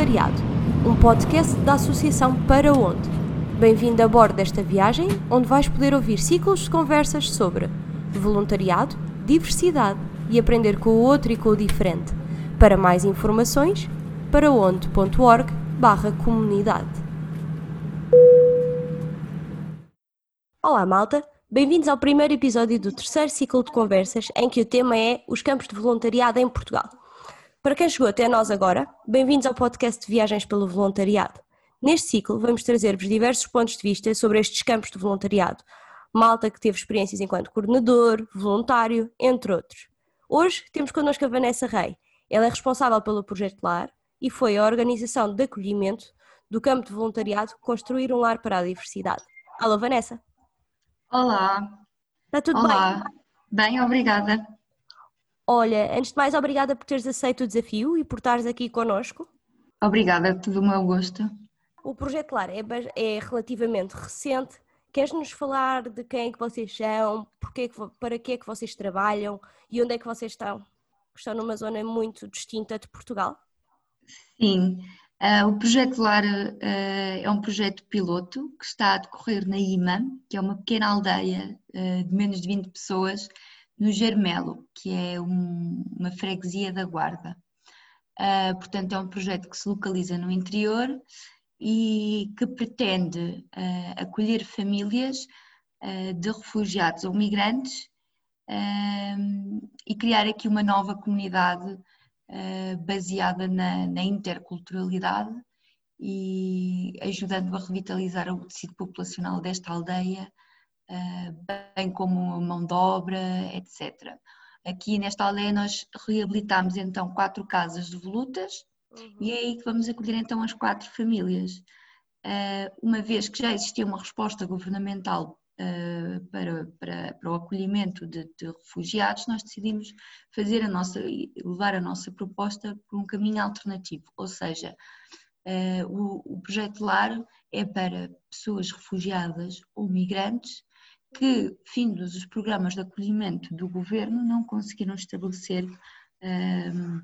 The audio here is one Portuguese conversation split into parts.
Voluntariado, um podcast da Associação Para Onde. Bem-vindo a bordo desta viagem, onde vais poder ouvir ciclos de conversas sobre voluntariado, diversidade e aprender com o outro e com o diferente. Para mais informações, paraonde.org barra comunidade. Olá malta, bem-vindos ao primeiro episódio do terceiro ciclo de conversas em que o tema é os campos de voluntariado em Portugal. Para quem chegou até nós agora, bem-vindos ao podcast de Viagens pelo Voluntariado. Neste ciclo vamos trazer-vos diversos pontos de vista sobre estes campos de voluntariado. Malta que teve experiências enquanto coordenador, voluntário, entre outros. Hoje temos connosco a Vanessa Rei. Ela é responsável pelo Projeto Lar e foi a organização de acolhimento do campo de voluntariado Construir um Lar para a Diversidade. Alô, Vanessa. Olá. Está tudo Olá. bem? Bem, obrigada. Olha, antes de mais, obrigada por teres aceito o desafio e por estares aqui connosco. Obrigada, tudo o meu gosto. O Projeto Lar é, é relativamente recente. Queres-nos falar de quem é que vocês são, porque, para que é que vocês trabalham e onde é que vocês estão? Estão numa zona muito distinta de Portugal? Sim, uh, o Projeto Lar uh, é um projeto piloto que está a decorrer na IMA, que é uma pequena aldeia uh, de menos de 20 pessoas, no Germelo, que é um, uma freguesia da Guarda. portanto, é um projeto que se localiza no interior e que pretende acolher famílias de refugiados ou migrantes e criar aqui uma nova comunidade uh, baseada na, na, interculturalidade e ajudando a revitalizar o tecido populacional desta aldeia, uh, bem como a mão de obra, etc. Aqui nesta aldeia nós reabilitamos então quatro casas de volutas uhum. e é aí que vamos acolher então as quatro famílias. Uh, uma vez que já existia uma resposta governamental uh, para, para, para, o acolhimento de, de, refugiados, nós decidimos fazer a nossa, levar a nossa proposta por um caminho alternativo, ou seja, o, o projeto LAR é para pessoas refugiadas ou migrantes que, findos os programas de acolhimento do governo, não conseguiram estabelecer uh,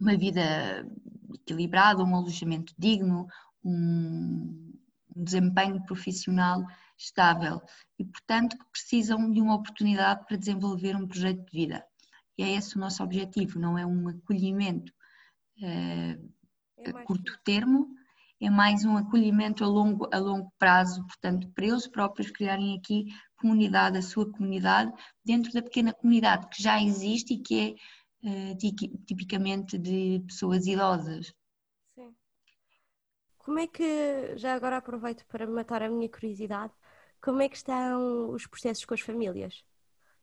uma vida equilibrada, um alojamento digno, um, um desempenho profissional estável e, portanto, que precisam de uma oportunidade para desenvolver um projeto de vida. E é esse o nosso objetivo, não é um acolhimento uh, a curto termo, é mais um acolhimento a longo, a longo prazo, portanto, para eles próprios criarem aqui comunidade, a sua comunidade, dentro da pequena comunidade que já existe e que é uh, tipicamente de pessoas idosas. Sim. Como é que, já agora aproveito para matar a minha curiosidade, como é que estão os processos com as famílias?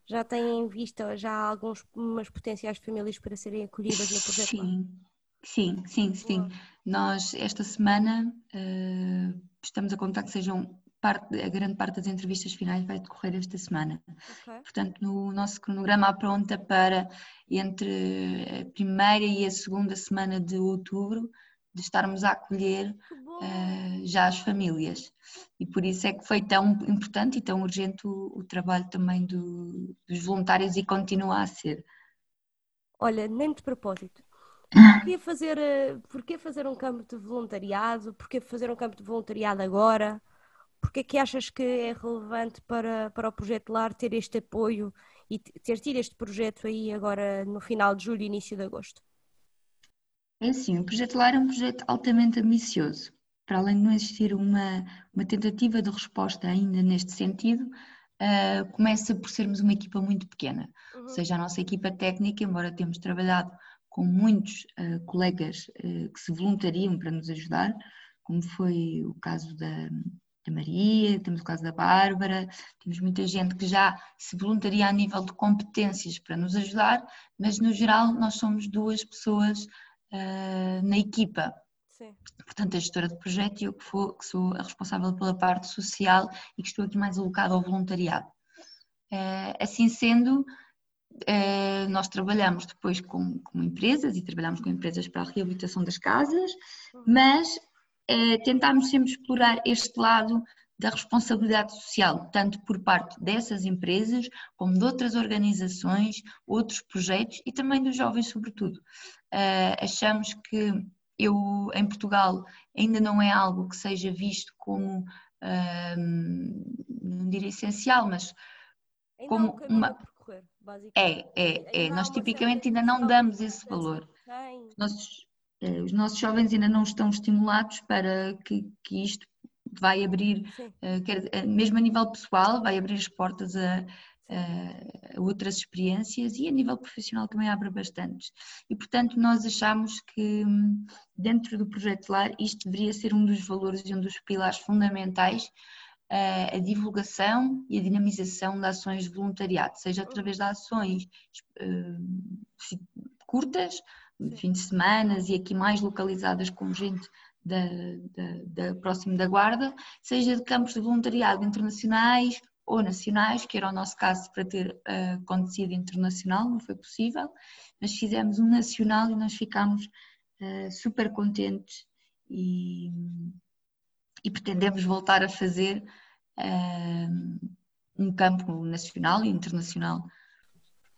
Já têm visto já algumas potenciais famílias para serem acolhidas no projeto? Sim, sim, sim, sim. Nós esta semana uh, estamos a contar que sejam parte, a grande parte das entrevistas finais vai decorrer esta semana. Okay. Portanto, no nosso cronograma apronta para entre a primeira e a segunda semana de outubro de estarmos a acolher uh, já as famílias. E por isso é que foi tão importante e tão urgente o, o trabalho também do, dos voluntários e continua a ser. Olha, nem de propósito. Porquê fazer, eh, porquê fazer um campo de voluntariado? Porquê fazer um campo de voluntariado agora? Porquê que achas que é relevante para, para o Projeto LAR ter este apoio e ter tido este projeto aí agora no final de julho e início de agosto? É assim, o Projeto LAR é um projeto altamente ambicioso. Para além de não existir uma, uma tentativa de resposta ainda neste sentido, uh, começa por sermos uma equipa muito pequena. Uhum. Ou seja, a nossa equipa técnica, embora temos trabalhado com muitos uh, colegas uh, que se voluntariam para nos ajudar, como foi o caso da, da Maria, temos o caso da Bárbara, temos muita gente que já se voluntaria a nível de competências para nos ajudar, mas no geral nós somos duas pessoas uh, na equipa. Sim. Portanto, a gestora de projeto e eu que, for, que, sou a responsável pela parte social e que estou aqui mais alocada ao voluntariado. Uh, assim sendo, uh, nós trabalhamos depois com, com, empresas e trabalhamos com empresas para a reabilitação das casas, mas uh, tentamos sempre explorar este lado da responsabilidade social, tanto por parte dessas empresas, como de outras organizações, outros projetos e também dos jovens, sobretudo. Uh, achamos que eu em Portugal ainda não é algo que seja visto como, não diria essencial, mas Ainda como um uma. Percorrer, basicamente. É, é, é. Nós tipicamente ainda não damos esse valor. Os nossos, eh, os nossos jovens ainda não estão estimulados para que, que isto vai abrir, eh, quer- eh, mesmo a nível pessoal, vai abrir as portas a, a outras experiências e a nível profissional também abre bastantes. E portanto nós achamos que hum, dentro do projeto LAR isto deveria ser um dos valores e um dos pilares fundamentais a divulgação e a dinamização de ações de voluntariado, seja através de ações eh, curtas, fim de semana e aqui mais localizadas com gente da, da, da próximo da Guarda, seja de campos de voluntariado internacionais ou nacionais, que era o nosso caso para ter eh, acontecido internacional, não foi possível, mas fizemos um nacional e nós ficámos eh, super contentes e, e pretendemos voltar a fazer eh, um campo nacional e internacional.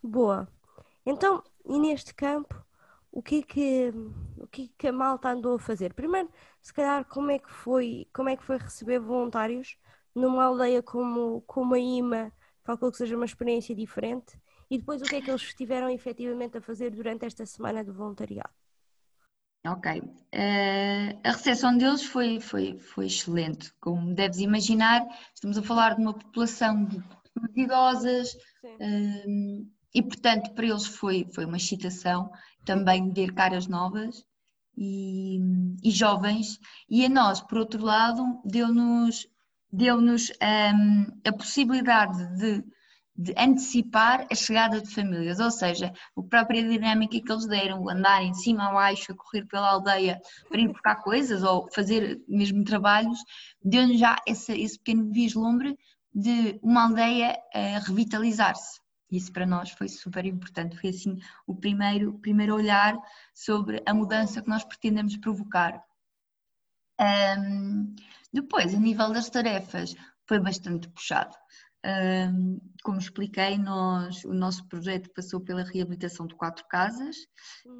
Boa. Então, e neste campo, o que é que, o que é que a malta andou a fazer? Primeiro, se calhar, como é que foi, como é que foi receber voluntários numa aldeia como, como a IMA, calculo que seja uma experiência diferente, e depois o que é que eles estiveram efetivamente a fazer durante esta semana do voluntariado? Ok. Eh, a recepção deles foi, foi, foi excelente. Como deves imaginar, estamos a falar de uma população de pessoas idosas Sim. eh, e, portanto, para eles foi, foi uma excitação também ver caras novas e, e jovens. E a nós, por outro lado, deu-nos deu-nos ehm, a possibilidade de, de antecipar a chegada de famílias, ou seja, a própria dinâmica que eles deram, andar em cima a baixo, a correr pela aldeia para ir buscar coisas ou fazer mesmo trabalhos, deu-nos já esse, esse pequeno vislumbre de uma aldeia a revitalizar-se. Isso para nós foi super importante, foi assim o primeiro, primeiro olhar sobre a mudança que nós pretendemos provocar. Um, depois, a nível das tarefas, foi bastante puxado. Um, como expliquei, nós, o nosso projeto passou pela reabilitação de quatro casas,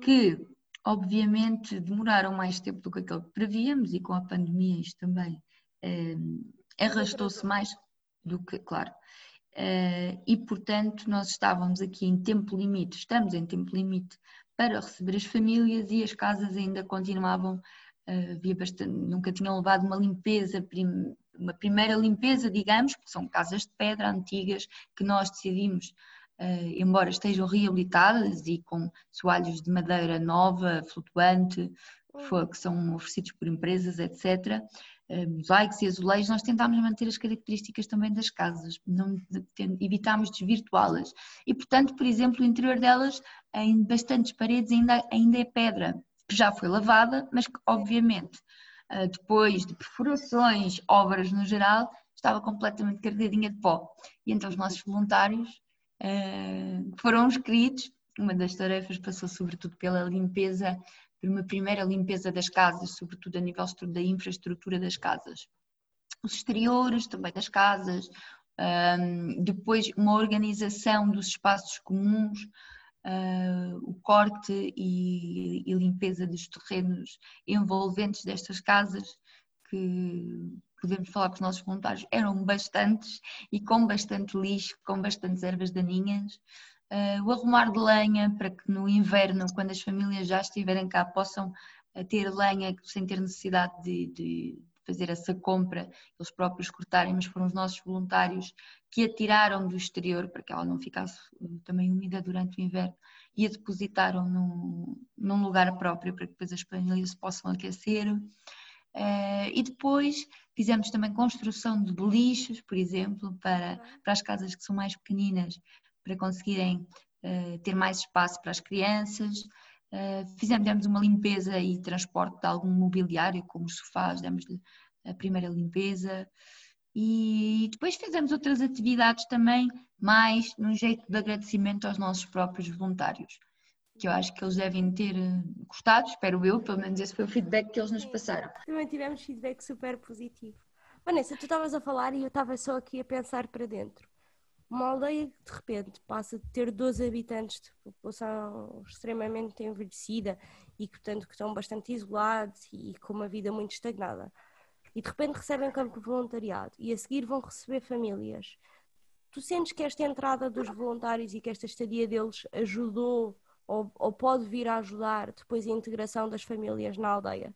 que obviamente demoraram mais tempo do que aquilo que prevíamos e com a pandemia isto também um, arrastou-se mais do que, claro. Uh, e portanto nós estávamos aqui em tempo limite, estamos em tempo limite para receber as famílias e as casas ainda continuavam havia bastante, nunca tinham levado uma limpeza, uma primeira limpeza, digamos, porque são casas de pedra antigas que nós decidimos, embora estejam reabilitadas e com soalhos de madeira nova, flutuante, que são oferecidos por empresas, etc., mosaicos e azulejos, nós tentámos manter as características também das casas, não evitámos desvirtuá-las. E, portanto, por exemplo, o interior delas, em bastantes paredes, ainda, ainda é pedra que já foi lavada, mas que obviamente depois de perfurações, obras no geral, estava completamente carregadinha de pó. E então os nossos voluntários foram inscritos, uma das tarefas passou sobretudo pela limpeza, por uma primeira limpeza das casas, sobretudo a nível da infraestrutura das casas. Os exteriores também das casas, depois uma organização dos espaços comuns, Uh, o corte e, e, limpeza dos terrenos envolventes destas casas, que podemos falar com os nossos voluntários, eram bastantes e com bastante lixo, com bastantes ervas daninhas. Uh, o arrumar de lenha para que no inverno, quando as famílias já estiverem cá, possam ter lenha sem ter necessidade de, de fazer essa compra, eles próprios cortarem, mas foram os nossos voluntários que a tiraram do exterior para que ela não ficasse também úmida durante o inverno e a depositaram num, num lugar próprio para que depois as famílias se possam aquecer. Uh, e depois fizemos também construção de beliches, por exemplo, para, para as casas que são mais pequeninas, para conseguirem uh, ter mais espaço para as crianças. Uh, fizemos demos uma limpeza e transporte de algum mobiliário, como os sofás, demos-lhe a primeira limpeza. E depois fizemos outras atividades também, mais num jeito de agradecimento aos nossos próprios voluntários, que eu acho que eles devem ter gostado, espero eu, pelo menos esse foi o feedback que eles nos passaram. Também tivemos feedback super positivo. Vanessa, tu estavas a falar e eu estava só aqui a pensar para dentro. Uma aldeia que de repente passa de ter 12 habitantes de população extremamente envelhecida e que, portanto, que estão bastante isolados e com uma vida muito estagnada. E de repente recebem campo de voluntariado e a seguir vão receber famílias. Tu sentes que esta entrada dos voluntários e que esta estadia deles ajudou ou, ou pode vir a ajudar depois a integração das famílias na aldeia?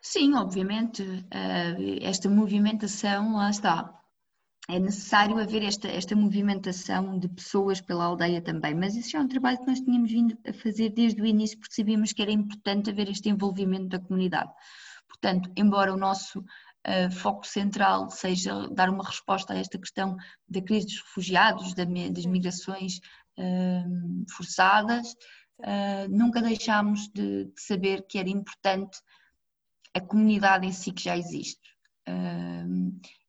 Sim, obviamente, esta movimentação, lá está. É necessário haver esta, esta movimentação de pessoas pela aldeia também, mas isso é um trabalho que nós tínhamos vindo a fazer desde o início, porque sabíamos que era importante haver este envolvimento da comunidade. Portanto, embora o nosso uh, foco central seja dar uma resposta a esta questão da crise dos refugiados, da, das migrações uh, forçadas, uh, nunca deixámos de, de saber que era importante a comunidade em si que já existe.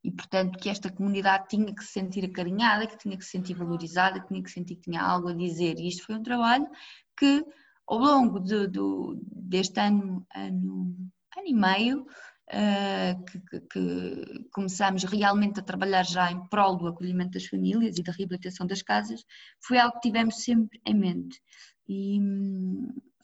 E, portanto, que esta comunidade tinha que se sentir acarinhada, que tinha que se sentir valorizada, que tinha que sentir que tinha algo a dizer. E isto foi um trabalho que, ao longo de, de, deste ano, ano, ano e meio, uh, que, que, que começámos realmente a trabalhar já em prol do acolhimento das famílias e da reabilitação das casas, foi algo que tivemos sempre em mente. E,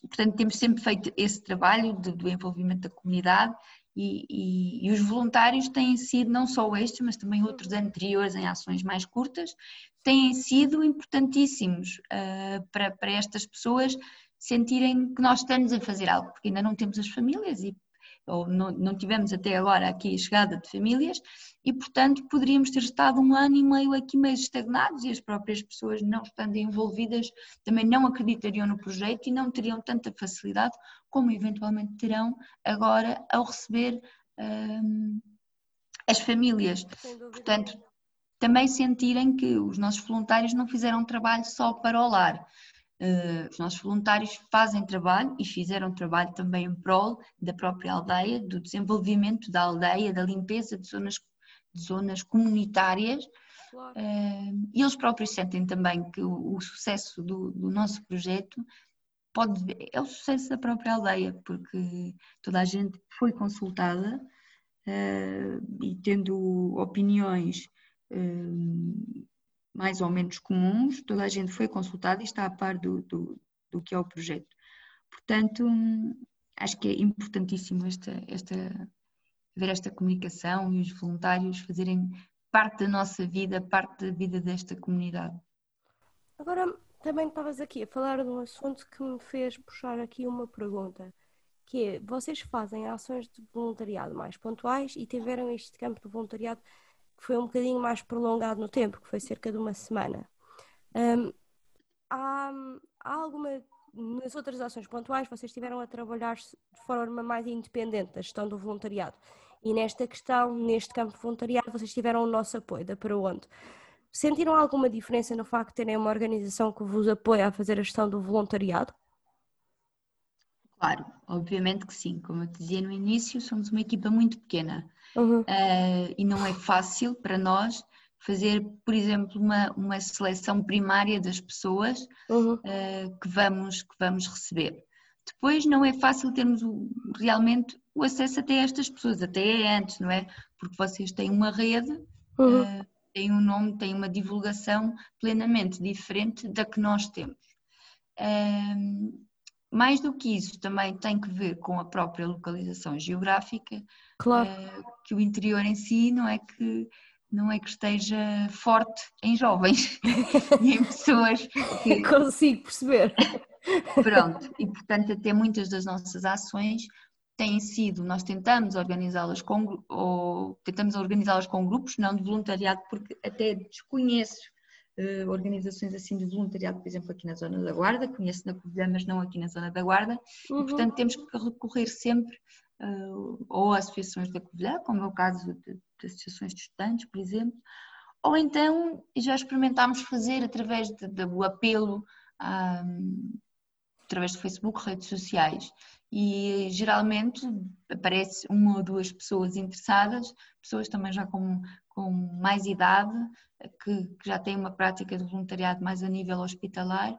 portanto, temos sempre feito esse trabalho do envolvimento da comunidade e, e, e, os voluntários têm sido, não só estes, mas também outros anteriores em ações mais curtas, têm sido importantíssimos uh, para, para estas pessoas sentirem que nós estamos a fazer algo, porque ainda não temos as famílias e ou não, não tivemos até agora aqui a chegada de famílias e, portanto, poderíamos ter estado um ano e meio aqui meio estagnados e as próprias pessoas não estando envolvidas também não acreditariam no projeto e não teriam tanta facilidade como eventualmente terão agora ao receber hum, as famílias. Portanto, também sentirem que os nossos voluntários não fizeram um trabalho só para o lar, Uh, os nossos voluntários fazem trabalho e fizeram trabalho também em prol da própria aldeia, do desenvolvimento da aldeia, da limpeza de zonas, de zonas comunitárias. Claro. Uh, e eles próprios sentem também que o, o sucesso do, do, nosso projeto pode é o sucesso da própria aldeia, porque toda a gente foi consultada uh, e tendo opiniões mais ou menos comuns, toda a gente foi consultada e está a par do, do, do que é o projeto. Portanto, acho que é importantíssimo esta, esta, ver esta comunicação e os voluntários fazerem parte da nossa vida, parte da vida desta comunidade. Agora, também estavas aqui a falar de um assunto que me fez puxar aqui uma pergunta, que é, vocês fazem ações de voluntariado mais pontuais e tiveram este campo de voluntariado que foi um bocadinho mais prolongado no tempo, que foi cerca de uma semana. Um, há, há alguma. Nas outras ações pontuais, vocês estiveram a trabalhar de forma mais independente da gestão do voluntariado. E nesta questão, neste campo voluntariado, vocês tiveram o nosso apoio, da para onde? Sentiram alguma diferença no facto de terem uma organização que vos apoia a fazer a gestão do voluntariado? Claro, obviamente que sim. Como eu te dizia no início, somos uma equipa muito pequena uhum. uh, e não é fácil para nós fazer, por exemplo, uma, uma seleção primária das pessoas uhum. uh, que, vamos, que vamos receber. Depois não é fácil termos o, realmente o acesso até a estas pessoas, até é antes, não é? Porque vocês têm uma rede, uhum. uh, têm um nome, têm uma divulgação plenamente diferente da que nós temos. Uh, mais do que isso, também tem que ver com a própria localização geográfica, claro. uh, que o interior em si não é que não é que esteja forte em jovens e em pessoas que... Consigo perceber. Pronto, e portanto até muitas das nossas ações têm sido, nós tentamos organizá-las com, ou tentamos organizá-las com grupos, não de voluntariado, porque até desconheço uh, organizações assim de voluntariado, por exemplo, aqui na zona da Guarda, conheço na Covilhã, mas não aqui na zona da Guarda, uhum. e portanto temos que recorrer sempre uh, ou a associações da Covilhã, como é o caso de, de associações de estudantes, por exemplo, ou então já experimentámos fazer através do apelo, um, através do Facebook, redes sociais, e geralmente aparece uma ou duas pessoas interessadas, pessoas também já com, com mais idade, que, que já têm uma prática de voluntariado mais a nível hospitalar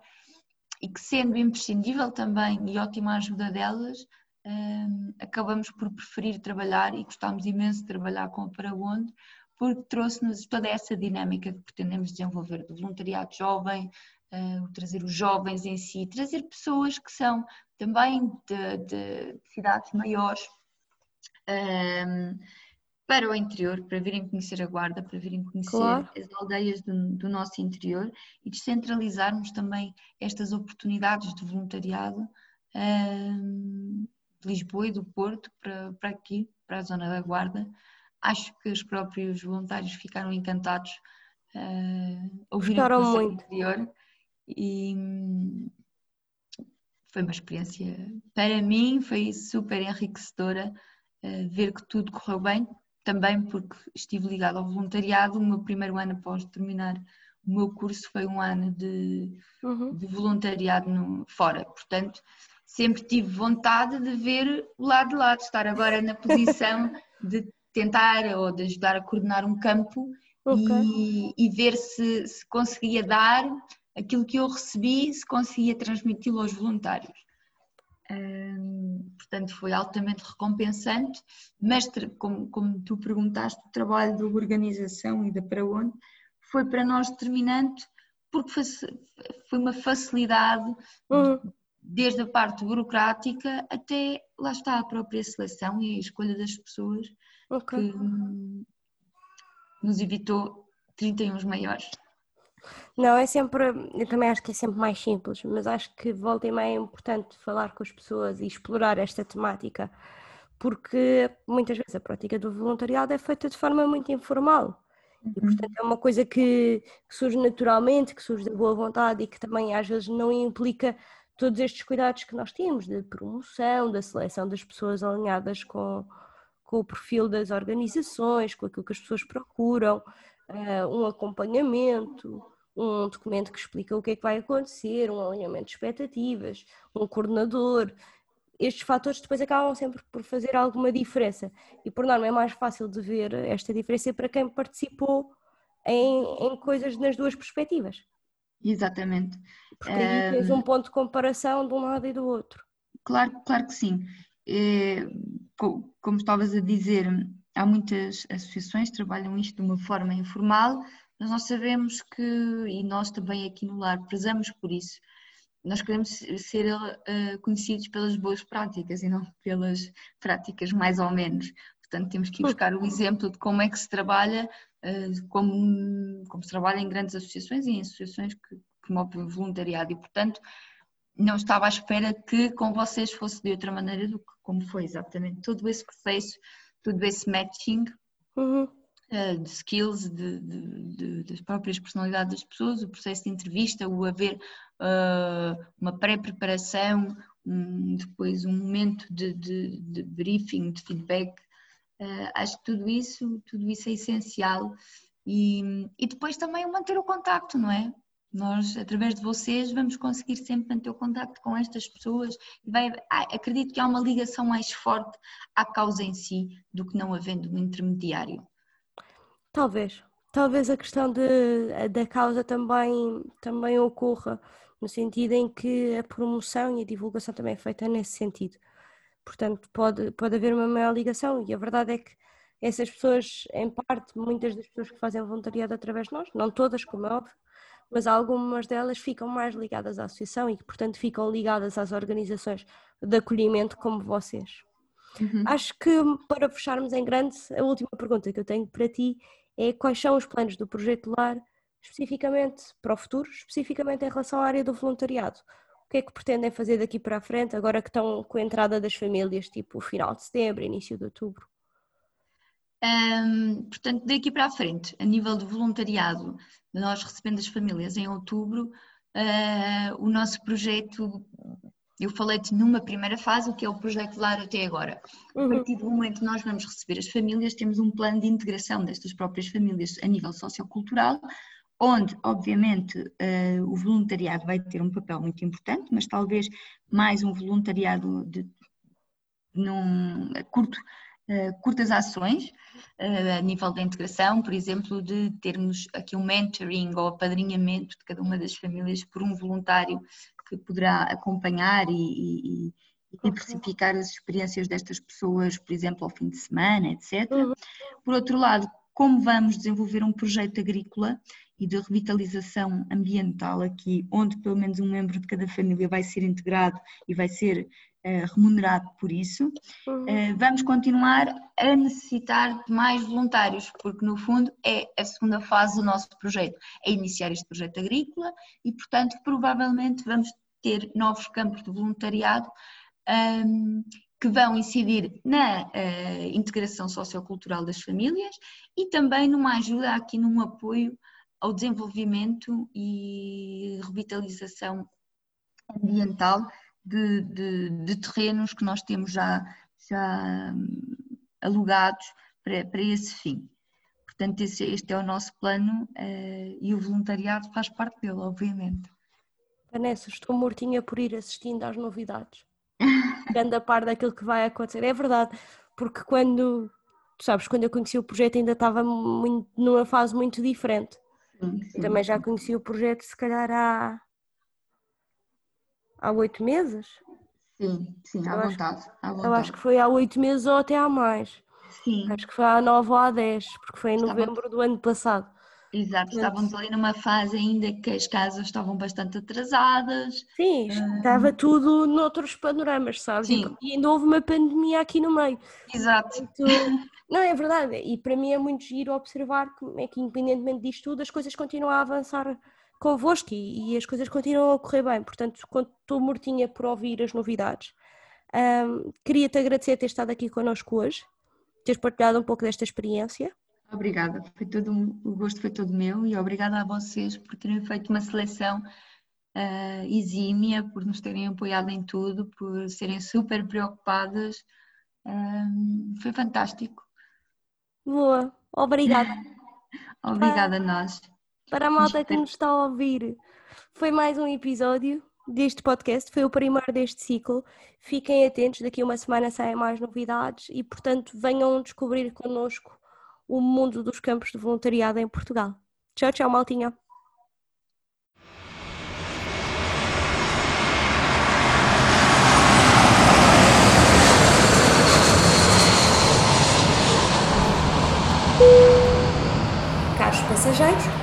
e que sendo imprescindível também e ótima ajuda delas, um, acabamos por preferir trabalhar e gostamos imenso de trabalhar com a Para Onde, porque trouxe-nos toda essa dinâmica que pretendemos desenvolver do voluntariado jovem, uh, trazer os jovens em si, trazer pessoas que são também de, de cidades maiores. um, para o interior, para virem conhecer a Guarda, para virem conhecer claro. as aldeias do, do, nosso interior e descentralizarmos também estas oportunidades de voluntariado um, de Lisboa e do Porto para, para aqui, para a zona da Guarda. Acho que os próprios voluntários ficaram encantados uh, ouvirem o muito. interior e foi uma experiência, para mim, foi super enriquecedora uh, ver que tudo correu bem, também porque estive ligado ao voluntariado. O meu primeiro ano após terminar o meu curso foi um ano de, uhum. de voluntariado no, fora, portanto, sempre tive vontade de ver o lado de lá, de estar agora na posição de tentar ou de ajudar a coordenar um campo okay. e, e, ver se, se conseguia dar aquilo que eu recebi se conseguia transmiti-lo aos voluntários. Hum, portanto, foi altamente recompensante, mas como, como tu perguntaste, o trabalho da organização e da para onde foi para nós determinante porque foi, foi uma facilidade uhum. desde a parte burocrática até lá está a própria seleção e a escolha das pessoas okay. que hum, nos evitou 31 maiores. Não, é sempre, eu também acho que é sempre mais simples, mas acho que volta e meia é importante falar com as pessoas e explorar esta temática, porque muitas vezes a prática do voluntariado é feita de forma muito informal. E, uhum. portanto, é uma coisa que, que surge naturalmente, que surge da boa vontade e que também às vezes não implica todos estes cuidados que nós temos de promoção, da seleção das pessoas alinhadas com, com o perfil das organizações, com aquilo que as pessoas procuram, uh, um acompanhamento, um documento que explica o que é que vai acontecer, um alinhamento de expectativas, um coordenador. Estes fatores depois acabam sempre por fazer alguma diferença e por norma é mais fácil de ver esta diferença para quem participou em, em coisas nas duas perspectivas. Exatamente. Porque aí tens um ponto de comparação de um lado e do outro. Claro, claro que sim. É, como estavas a dizer, há muitas associações que trabalham isto de uma forma informal, mas nós sabemos que, e nós também aqui no lar prezamos por isso, nós queremos ser uh, conhecidos pelas boas práticas e não pelas práticas mais ou menos. Portanto, temos que buscar o exemplo de como é que se trabalha, uh, como, como se trabalha em grandes associações e em associações que promovem voluntariado. E, portanto, não estava à espera que com vocês fosse de outra maneira do que como foi exatamente todo esse processo, todo esse matching. Uhum de skills, de, de, de, das próprias personalidades das pessoas, o processo de entrevista, o haver uh, uma pré-preparação, um, depois um momento de, briefing, de feedback. Uh, acho que tudo isso, tudo isso é essencial. E, e depois também manter o contacto, não é? Nós, através de vocês, vamos conseguir sempre manter o contacto com estas pessoas. Ah, acredito que há uma ligação mais forte à causa em si do que não havendo um intermediário. Talvez. Talvez a questão de, da causa também, também ocorra, no sentido em que a promoção e a divulgação também é feita nesse sentido. Portanto, pode, pode haver uma maior ligação e a verdade é que essas pessoas, em parte, muitas das pessoas que fazem voluntariado através de nós, não todas, como é óbvio, mas algumas delas ficam mais ligadas à associação e que, portanto, ficam ligadas às organizações de acolhimento como vocês. Uhum. Acho que para fecharmos em grande, a última pergunta que eu tenho para ti é quais são os planos do projeto LAR especificamente para o futuro, especificamente em relação à área do voluntariado. O que é que pretendem fazer daqui para a frente, agora que estão com a entrada das famílias, tipo final de setembro, início de outubro? Um, portanto, daqui para a frente, a nível de voluntariado, nós recebendo as famílias em outubro, uh, o nosso projeto eu falei-te numa primeira fase, o que é o projeto LAR até agora. Uhum. A partir do momento que nós vamos receber as famílias, temos um plano de integração destas próprias famílias a nível sociocultural, onde, obviamente, uh, o voluntariado vai ter um papel muito importante, mas talvez mais um voluntariado de, num curto, uh, curtas ações uh, a nível da integração, por exemplo, de termos aqui um mentoring ou apadrinhamento de cada uma das famílias por um voluntário que poderá acompanhar e, e, e diversificar as experiências destas pessoas, por exemplo, ao fim de semana, etc. Uhum. Por outro lado, como vamos desenvolver um projeto agrícola e de revitalização ambiental aqui, onde pelo menos um membro de cada família vai ser integrado e vai ser remunerado por isso, uhum. uh, vamos continuar a necessitar de mais voluntários, porque no fundo é a segunda fase do nosso projeto, é iniciar este projeto agrícola e, portanto, provavelmente vamos ter novos campos de voluntariado um, que vão incidir na uh, integração sociocultural das famílias e também numa ajuda aqui num apoio ao desenvolvimento e revitalização ambiental de, de, de terrenos que nós temos já, já hum, alugados para, para esse fim. Portanto, esse, este é o nosso plano uh, e o voluntariado faz parte dele, obviamente. Vanessa, estou mortinha por ir assistindo às novidades. Grande a par daquilo que vai acontecer. É verdade, porque quando, tu sabes, quando eu conheci o projeto ainda estava muito, numa fase muito diferente. Sim, sim. Também já conheci o projeto se calhar há há oito meses. Sim, sim, à vontade, à vontade. Eu acho que foi há oito meses ou até há mais. Sim. Acho que foi há nove ou há dez, porque foi em novembro do ano passado. Exato, estávamos ali numa fase ainda que as casas estavam bastante atrasadas. Sim, estava uh... tudo noutros panoramas, sabes? Sim. E ainda houve uma pandemia aqui no meio. Exato. Não, é verdade, e para mim é muito giro observar como é que, independentemente disto tudo, as coisas continuam a avançar convosco e, e as coisas continuam a correr bem. Portanto, estou mortinha por ouvir as novidades. Um, Queria-te agradecer ter estado aqui connosco hoje, teres partilhado um pouco desta experiência. Obrigada, foi todo, o gosto foi todo meu e obrigada a vocês por terem feito uma seleção uh, exímia, por nos terem apoiado em tudo, por serem super preocupadas. Um, foi fantástico. Boa, obrigada. obrigada a nós. Para a malta que nos está a ouvir, foi mais um episódio deste podcast, foi o primeiro deste ciclo. Fiquem atentos, daqui a uma semana saem mais novidades e, portanto, venham descobrir connosco o mundo dos campos de voluntariado em Portugal. Tchau, tchau, maltinha. Caros passageiros,